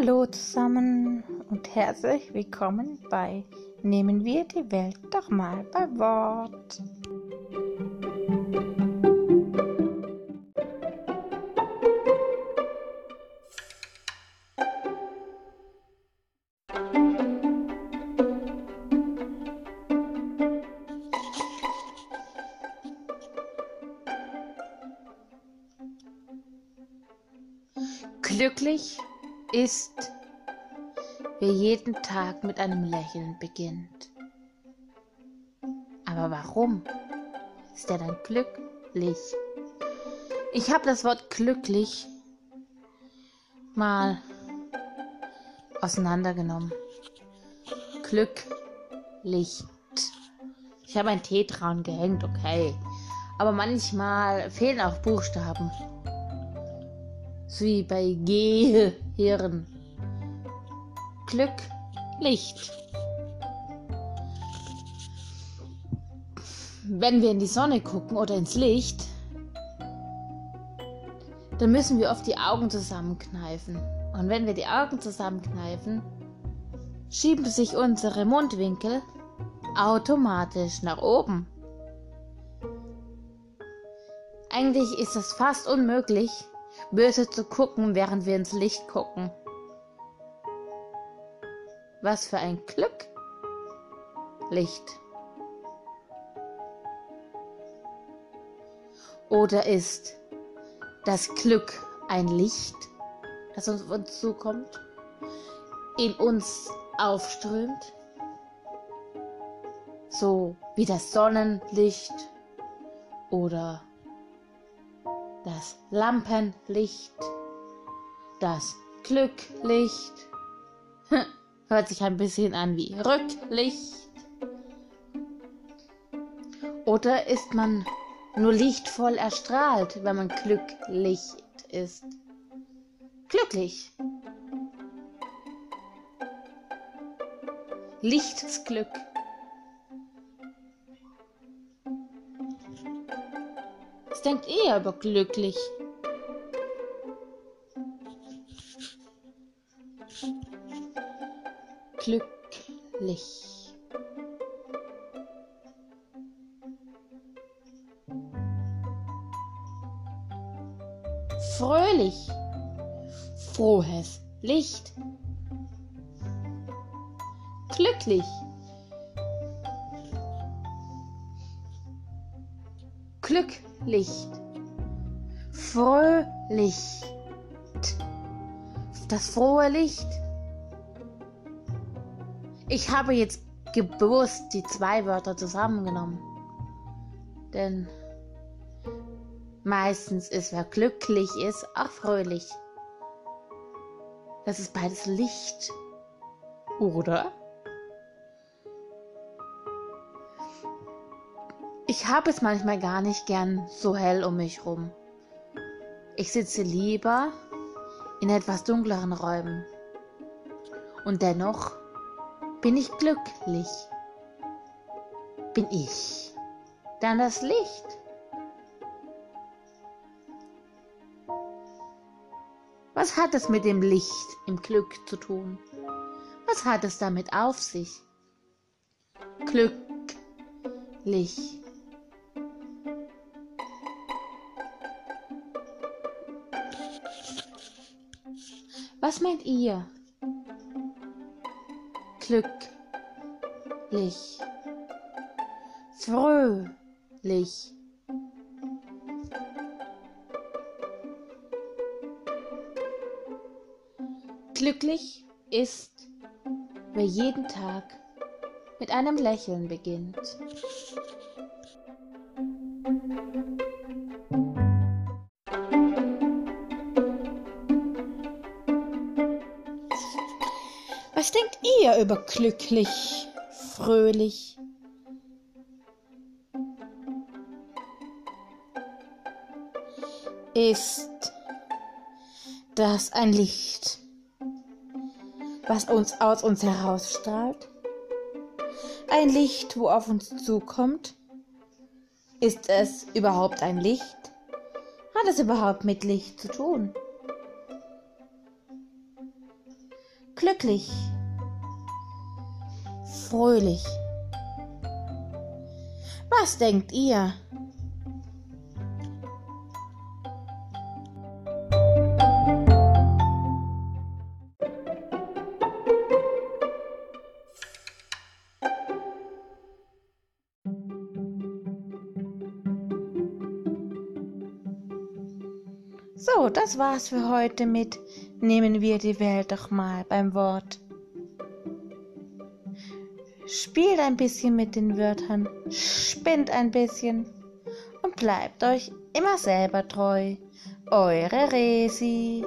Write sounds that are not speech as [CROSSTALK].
Hallo zusammen und herzlich willkommen bei Nehmen wir die Welt doch mal bei Wort. Glücklich ist, wer jeden Tag mit einem Lächeln beginnt. Aber warum ist er dann glücklich? Ich habe das Wort glücklich mal auseinandergenommen. Glücklich. Ich habe ein T dran gehängt, okay. Aber manchmal fehlen auch Buchstaben. Wie bei Gehirn. Glück, Licht. Wenn wir in die Sonne gucken oder ins Licht, dann müssen wir oft die Augen zusammenkneifen. Und wenn wir die Augen zusammenkneifen, schieben sich unsere Mundwinkel automatisch nach oben. Eigentlich ist es fast unmöglich, böse zu gucken, während wir ins Licht gucken. Was für ein Glück! Licht. Oder ist das Glück ein Licht, das uns, uns zukommt, in uns aufströmt? So wie das Sonnenlicht oder das Lampenlicht, das Glücklicht. [LAUGHS] Hört sich ein bisschen an wie Rücklicht. Oder ist man nur lichtvoll erstrahlt, wenn man glücklich ist? Glücklich. Lichtsglück. Was denkt ihr über glücklich? Glücklich. Fröhlich. Frohes Licht. Glücklich. Glücklicht. Fröhlich. Das frohe Licht. Ich habe jetzt bewusst die zwei Wörter zusammengenommen. Denn meistens ist, wer glücklich ist, auch fröhlich. Das ist beides Licht. Oder? Ich habe es manchmal gar nicht gern so hell um mich rum. Ich sitze lieber in etwas dunkleren Räumen. Und dennoch bin ich glücklich. Bin ich dann das Licht? Was hat es mit dem Licht im Glück zu tun? Was hat es damit auf sich? Glücklich. Was meint ihr? Glücklich. Fröhlich. Glücklich ist, wer jeden Tag mit einem Lächeln beginnt. Denkt ihr über glücklich, fröhlich? Ist das ein Licht, was uns aus uns herausstrahlt? Ein Licht, wo auf uns zukommt? Ist es überhaupt ein Licht? Hat es überhaupt mit Licht zu tun? glücklich, fröhlich. Was denkt ihr? So, das war's für heute mit Nehmen wir die Welt doch mal beim Wort. Spielt ein bisschen mit den Wörtern, spinnt ein bisschen und bleibt euch immer selber treu. Eure Resi.